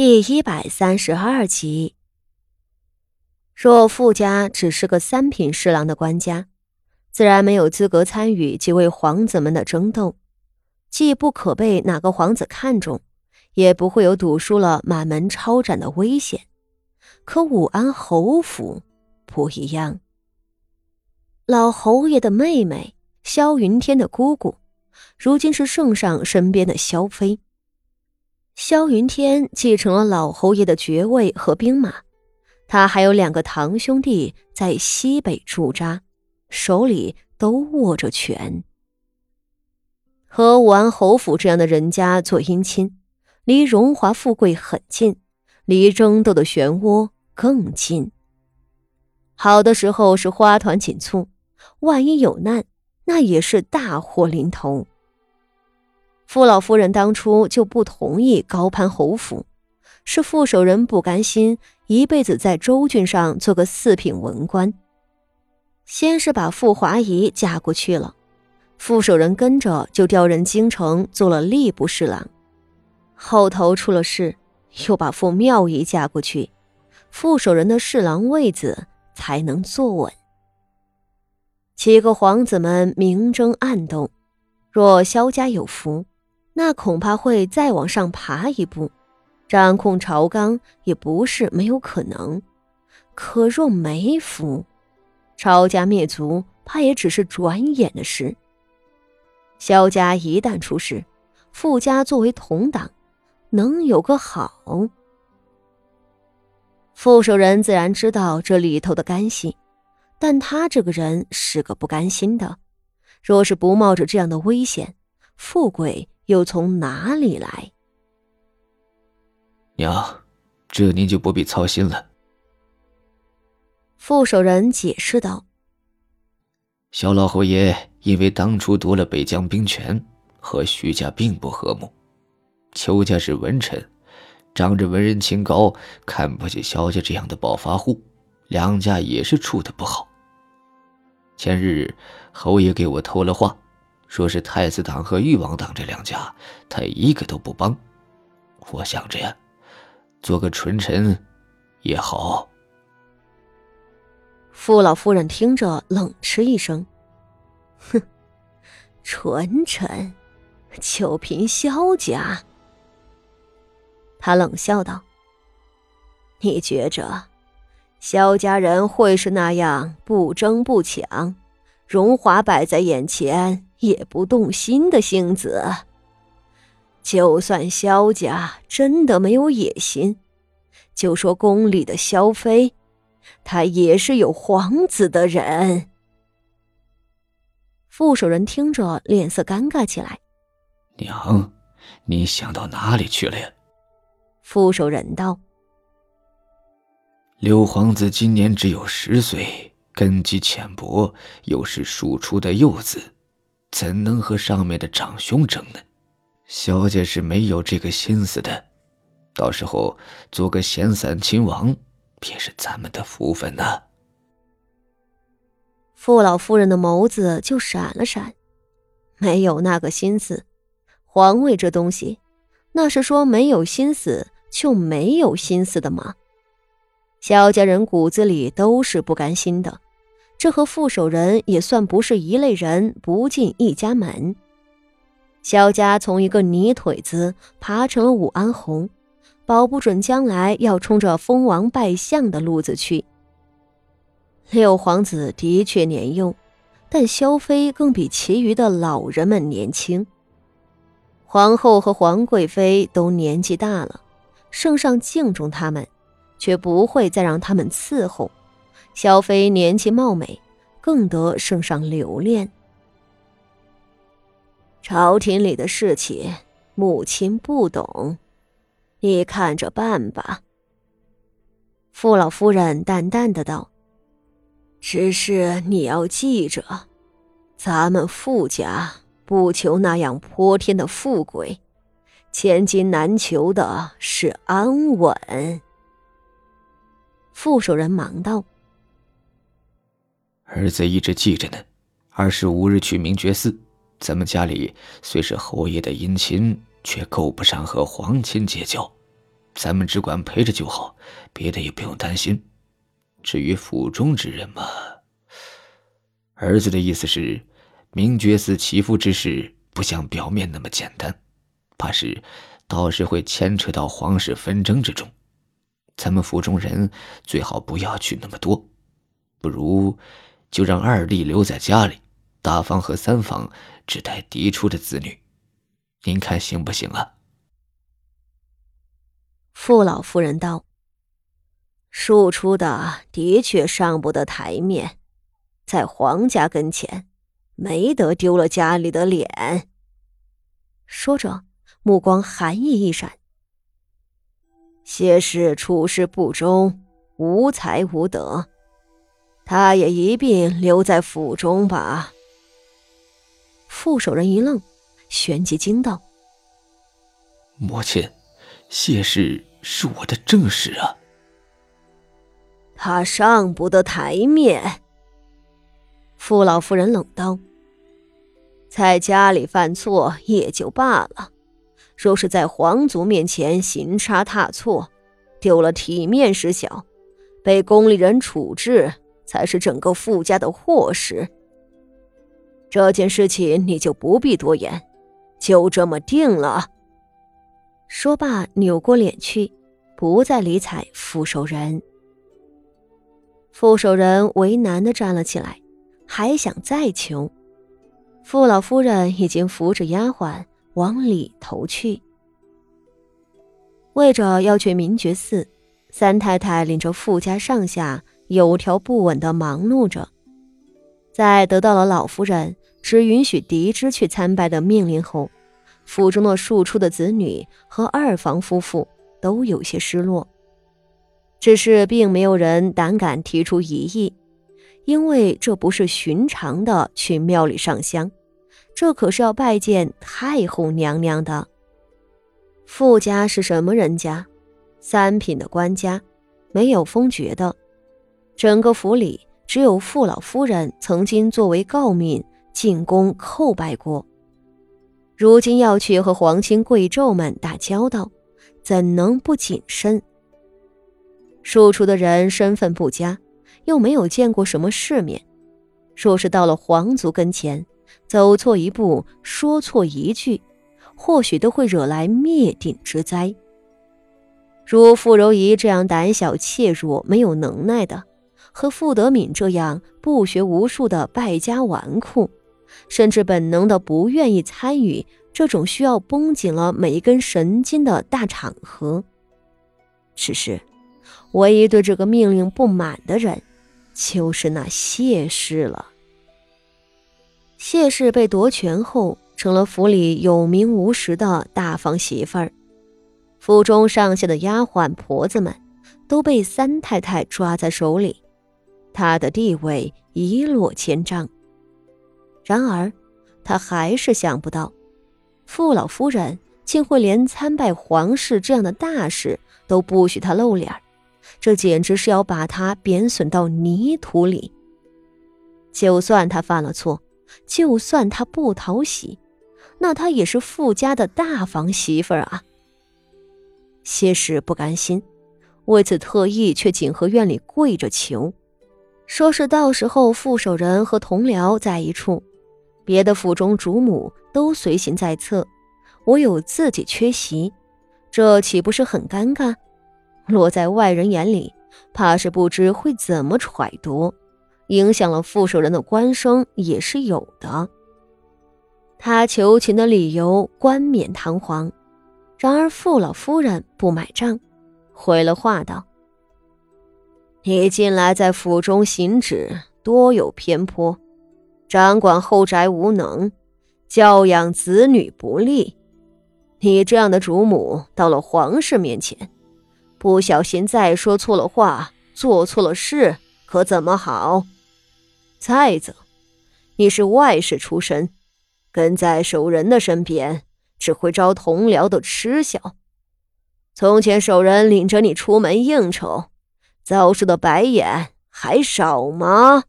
第一百三十二集。若富家只是个三品侍郎的官家，自然没有资格参与几位皇子们的争斗，既不可被哪个皇子看中，也不会有赌输了满门抄斩的危险。可武安侯府不一样，老侯爷的妹妹萧云天的姑姑，如今是圣上身边的萧妃。萧云天继承了老侯爷的爵位和兵马，他还有两个堂兄弟在西北驻扎，手里都握着权。和武安侯府这样的人家做姻亲，离荣华富贵很近，离争斗的漩涡更近。好的时候是花团锦簇，万一有难，那也是大祸临头。傅老夫人当初就不同意高攀侯府，是傅守仁不甘心一辈子在州郡上做个四品文官。先是把傅华仪嫁过去了，傅守仁跟着就调任京城做了吏部侍郎。后头出了事，又把傅妙仪嫁过去，傅守仁的侍郎位子才能坐稳。几个皇子们明争暗斗，若萧家有福。那恐怕会再往上爬一步，掌控朝纲也不是没有可能。可若没福，抄家灭族怕也只是转眼的事。萧家一旦出事，傅家作为同党，能有个好？傅守仁自然知道这里头的干系，但他这个人是个不甘心的。若是不冒着这样的危险，富贵。又从哪里来？娘，这您就不必操心了。傅守仁解释道：“小老侯爷因为当初夺了北疆兵权，和徐家并不和睦。邱家是文臣，仗着文人清高，看不起萧家这样的暴发户，两家也是处的不好。前日侯爷给我偷了话。”说是太子党和誉王党这两家，他一个都不帮。我想着呀，做个纯臣也好。傅老夫人听着，冷嗤一声：“哼，纯臣，就凭萧家？”他冷笑道：“你觉着萧家人会是那样不争不抢，荣华摆在眼前？”也不动心的性子。就算萧家真的没有野心，就说宫里的萧妃，她也是有皇子的人。傅守仁听着，脸色尴尬起来。娘，你想到哪里去了呀？傅守仁道：“六皇子今年只有十岁，根基浅薄，又是庶出的幼子。”怎能和上面的长兄争呢？萧家是没有这个心思的，到时候做个闲散亲王，便是咱们的福分呐。傅老夫人的眸子就闪了闪，没有那个心思。皇位这东西，那是说没有心思就没有心思的吗？萧家人骨子里都是不甘心的。这和副手人也算不是一类人，不进一家门。萧家从一个泥腿子爬成了武安侯，保不准将来要冲着封王拜相的路子去。六皇子的确年幼，但萧妃更比其余的老人们年轻。皇后和皇贵妃都年纪大了，圣上敬重他们，却不会再让他们伺候。萧妃年纪貌美，更得圣上留恋。朝廷里的事情，母亲不懂，你看着办吧。傅老夫人淡淡的道：“只是你要记着，咱们傅家不求那样泼天的富贵，千金难求的是安稳。”傅守仁忙道。儿子一直记着呢。二十五日去明觉寺，咱们家里虽是侯爷的姻亲，却够不上和皇亲结交。咱们只管陪着就好，别的也不用担心。至于府中之人嘛，儿子的意思是，明觉寺祈福之事不像表面那么简单，怕是到时会牵扯到皇室纷争之中。咱们府中人最好不要去那么多，不如就让二弟留在家里，大房和三房只带嫡出的子女，您看行不行啊？傅老夫人道：“庶出的的确上不得台面，在皇家跟前，没得丢了家里的脸。”说着，目光寒意一闪。谢氏处事不忠，无才无德，他也一并留在府中吧。副手人一愣，旋即惊道：“母亲，谢氏是我的正室啊！”他上不得台面。傅老夫人冷道：“在家里犯错也就罢了。”若是在皇族面前行差踏错，丢了体面事小，被宫里人处置，才是整个傅家的祸事。这件事情你就不必多言，就这么定了。说罢，扭过脸去，不再理睬傅守仁。傅守仁为难的站了起来，还想再求，傅老夫人已经扶着丫鬟。往里头去。为着要去明觉寺，三太太领着傅家上下有条不紊的忙碌着。在得到了老夫人只允许嫡枝去参拜的命令后，府中的庶出的子女和二房夫妇都有些失落。只是并没有人胆敢提出异议，因为这不是寻常的去庙里上香。这可是要拜见太后娘娘的。傅家是什么人家？三品的官家，没有封爵的。整个府里只有傅老夫人曾经作为诰命进宫叩拜过。如今要去和皇亲贵胄们打交道，怎能不谨慎？庶出的人身份不佳，又没有见过什么世面，若是到了皇族跟前，走错一步，说错一句，或许都会惹来灭顶之灾。如傅柔仪这样胆小怯弱、没有能耐的，和傅德敏这样不学无术的败家纨绔，甚至本能的不愿意参与这种需要绷紧了每一根神经的大场合。只是，唯一对这个命令不满的人，就是那谢氏了。谢氏被夺权后，成了府里有名无实的大房媳妇儿。府中上下的丫鬟婆子们都被三太太抓在手里，她的地位一落千丈。然而，她还是想不到，傅老夫人竟会连参拜皇室这样的大事都不许她露脸这简直是要把她贬损到泥土里。就算她犯了错，就算她不讨喜，那她也是傅家的大房媳妇儿啊。谢氏不甘心，为此特意去景和院里跪着求，说是到时候傅守仁和同僚在一处，别的府中主母都随行在侧，我有自己缺席，这岂不是很尴尬？落在外人眼里，怕是不知会怎么揣度。影响了傅守仁的官声也是有的。他求情的理由冠冕堂皇，然而傅老夫人不买账，回了话道：“你近来在府中行止多有偏颇，掌管后宅无能，教养子女不力。你这样的主母到了皇室面前，不小心再说错了话，做错了事，可怎么好？”再则，你是外室出身，跟在守仁的身边，只会招同僚的嗤笑。从前守仁领着你出门应酬，遭受的白眼还少吗？